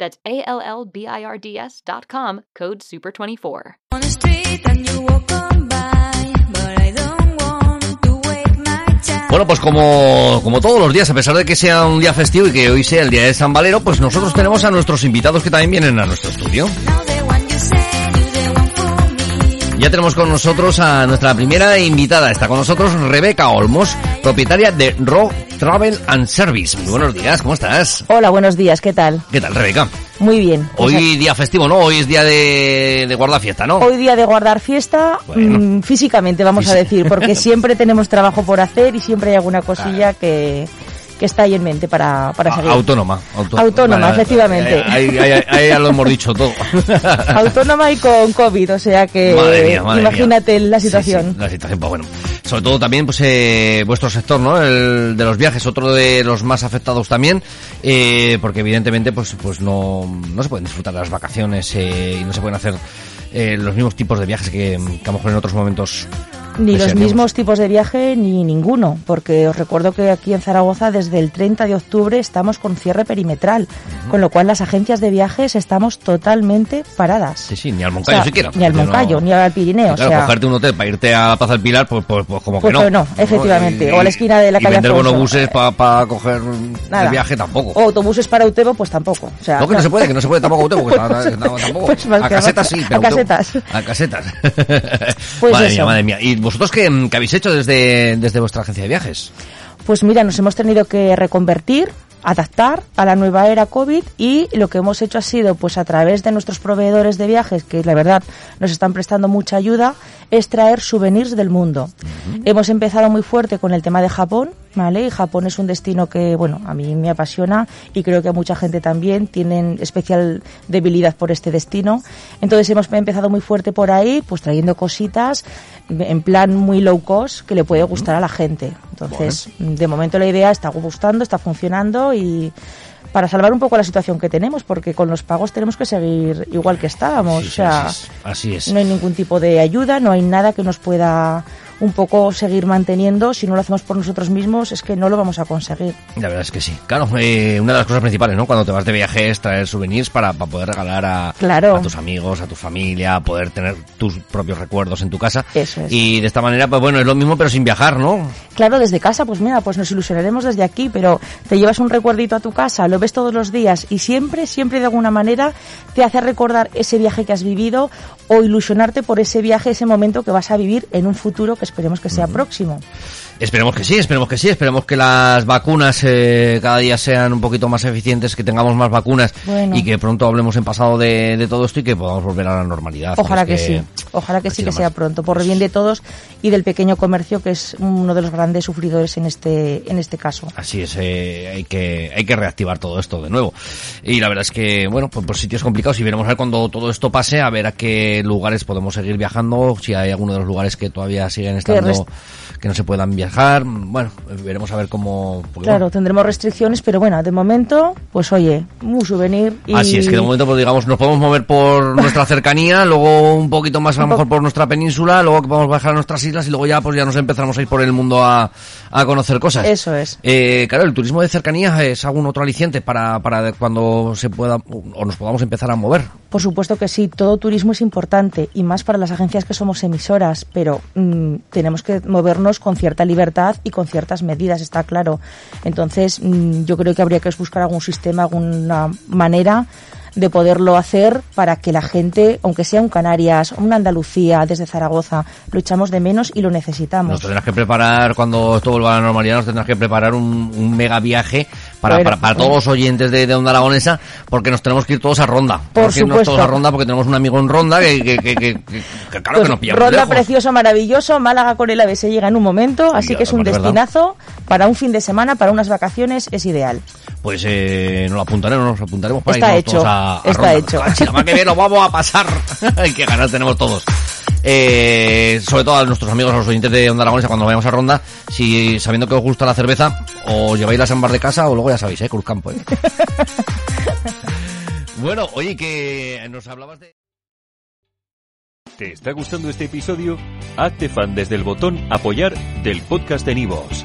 That's A L L B I R D S dot com, code SUPER24. On the street and you walk on by, but I don't want to wake my child. Bueno, pues como, como todos los días, a pesar de que sea un día festivo y que hoy sea el día de San Valero, pues nosotros tenemos a nuestros invitados que también vienen a nuestro estudio. Ya tenemos con nosotros a nuestra primera invitada. Está con nosotros Rebeca Olmos, propietaria de Raw Travel and Service. Muy buenos días, ¿cómo estás? Hola, buenos días, ¿qué tal? ¿Qué tal, Rebeca? Muy bien. Pues Hoy día festivo, ¿no? Hoy es día de, de guardafiesta, ¿no? Hoy día de guardar fiesta Bueno. mm, físicamente, vamos a decir, porque siempre tenemos trabajo por hacer y siempre hay alguna cosilla que, que está ahí en mente para, para seguir. Autónoma. auto- Autónoma, efectivamente. Ahí, ahí- ahí- ahí ya lo hemos dicho todo. Autónoma y con COVID, o sea que Madre mía, madre imagínate mía. la situación. sí, la situación, pues bueno. Sobre todo también, pues, eh, vuestro sector, ¿no? El de los viajes, otro de los más afectados también, eh, porque evidentemente, pues, pues no, no se pueden disfrutar las vacaciones eh, y no se pueden hacer eh, los mismos tipos de viajes que, que a lo mejor en otros momentos. Ni los mismos tipos de viaje ni ninguno, porque os recuerdo que aquí en Zaragoza desde el 30 de octubre estamos con cierre perimetral, con lo cual las agencias de viajes estamos totalmente paradas. Sí, sí, ni al O Moncayo sea, siquiera. Ni al Moncayo, no- ni al Pirineo. y claro, o sea, cogerte un hotel para irte a Plaza del Pilar, pues, pues, pues como Pues que no. efectivamente. O a la esquina de la y calle vender Afonso. bonobuses para coger nada. el viaje tampoco. O autobuses para Utebo, pues tampoco. O sea, No, que no se puede, que no se puede tampoco Utebo, Pues- tampoco. pues más a casetas sí, pero A casetas. A casetas. Pues madre eso. mía, madre mía. ¿Y vosotros qué, qué habéis hecho desde, desde vuestra agencia de viajes? Pues mira, nos hemos tenido que reconvertir, adaptar a la nueva era COVID y lo que hemos hecho ha sido, pues a través de nuestros proveedores de viajes, que la verdad nos están prestando mucha ayuda, es traer souvenirs del mundo. Hemos empezado muy fuerte con el tema de Japón, ¿vale? Y Japón es un destino que, bueno, a mí me apasiona y creo que a mucha gente también tienen especial debilidad por este destino. Entonces hemos empezado muy fuerte por ahí, pues trayendo cositas en plan muy low cost que le puede gustar a la gente. Entonces, de momento la idea está gustando, está funcionando y para salvar un poco la situación que tenemos, porque con los pagos tenemos que seguir igual que estábamos. Sí, o sea, así es, así es. no hay ningún tipo de ayuda, no hay nada que nos pueda un poco seguir manteniendo. Si no lo hacemos por nosotros mismos, es que no lo vamos a conseguir. La verdad es que sí. Claro, eh, una de las cosas principales, ¿no? Cuando te vas de viaje es traer souvenirs para, para poder regalar a, Claro. a tus amigos, a tu familia, poder tener tus propios recuerdos en tu casa. Eso es. Y de esta manera, pues bueno, es lo mismo pero sin viajar, ¿no? Claro, desde casa, pues mira, pues nos ilusionaremos desde aquí, pero te llevas un recuerdito a tu casa, lo ves todos los días y siempre, siempre de alguna manera te hace recordar ese viaje que has vivido o ilusionarte por ese viaje, ese momento que vas a vivir en un futuro que esperemos que sea próximo. Esperemos que sí, esperemos que sí, esperemos que las vacunas eh, cada día sean un poquito más eficientes, que tengamos más vacunas Bueno. y que pronto hablemos en pasado de, de todo esto y que podamos volver a la normalidad. Ojalá que, sí, ojalá que sí que sea pronto, por el bien de todos y del pequeño comercio que es uno de los grandes sufridores en este, en este caso. Así es, eh, hay que hay que reactivar todo esto de nuevo. Y la verdad es que, bueno, pues por sitios complicados y veremos a ver cuando todo esto pase, a ver a qué lugares podemos seguir viajando, si hay alguno de los lugares que todavía siguen estando, que no se puedan viajar. Bueno, veremos a ver cómo... Claro, tendremos restricciones, pero bueno, de momento, pues oye, un souvenir y... Así es, que de momento, pues digamos, nos podemos mover por nuestra cercanía, luego un poquito más a lo mejor por nuestra península, luego que podemos bajar a nuestras islas y luego ya pues ya nos empezamos a ir por el mundo a, a conocer cosas. Eso es. Eh, claro, el turismo de cercanía es algún otro aliciente para, para cuando se pueda o nos podamos empezar a mover. Por supuesto que sí, todo turismo es importante y más para las agencias que somos emisoras, pero mm, tenemos que movernos con cierta libertad y con ciertas medidas, está claro. Entonces, mm, yo creo que habría que buscar algún sistema, alguna manera de poderlo hacer para que la gente, aunque sea un Canarias, una Andalucía, desde Zaragoza, lo echamos de menos y lo necesitamos. Nos tendrás que preparar, cuando esto vuelva a la normalidad, nos tendrás que preparar un, un mega viaje para, Bueno, para, para bueno. todos los oyentes de, de Onda Aragonesa, porque nos tenemos que ir todos a Ronda. Por supuesto. todos a Ronda porque tenemos un amigo en Ronda que, que, que, que- que- que claro Pues, que nos pilla Ronda lejos. precioso, maravilloso, Málaga con el AVE se llega en un momento, así que es un destinazo para un fin de semana, para unas vacaciones, es ideal. Pues eh, nos lo apuntaremos, nos lo apuntaremos para Está irnos hecho, todos a, a está Ronda. hecho. La semana que viene lo vamos a pasar. Qué ganas tenemos todos. Eh, sobre todo a nuestros amigos, a los oyentes de Onda Aragonesa, cuando vayamos a Ronda, si sabiendo que os gusta la cerveza, o lleváis las ambas de casa, o luego ya sabéis, eh, Cruzcampo, eh. bueno, oye, que nos hablabas de... ¿Te está gustando este episodio? Hazte fan desde el botón Apoyar del podcast de Nivos.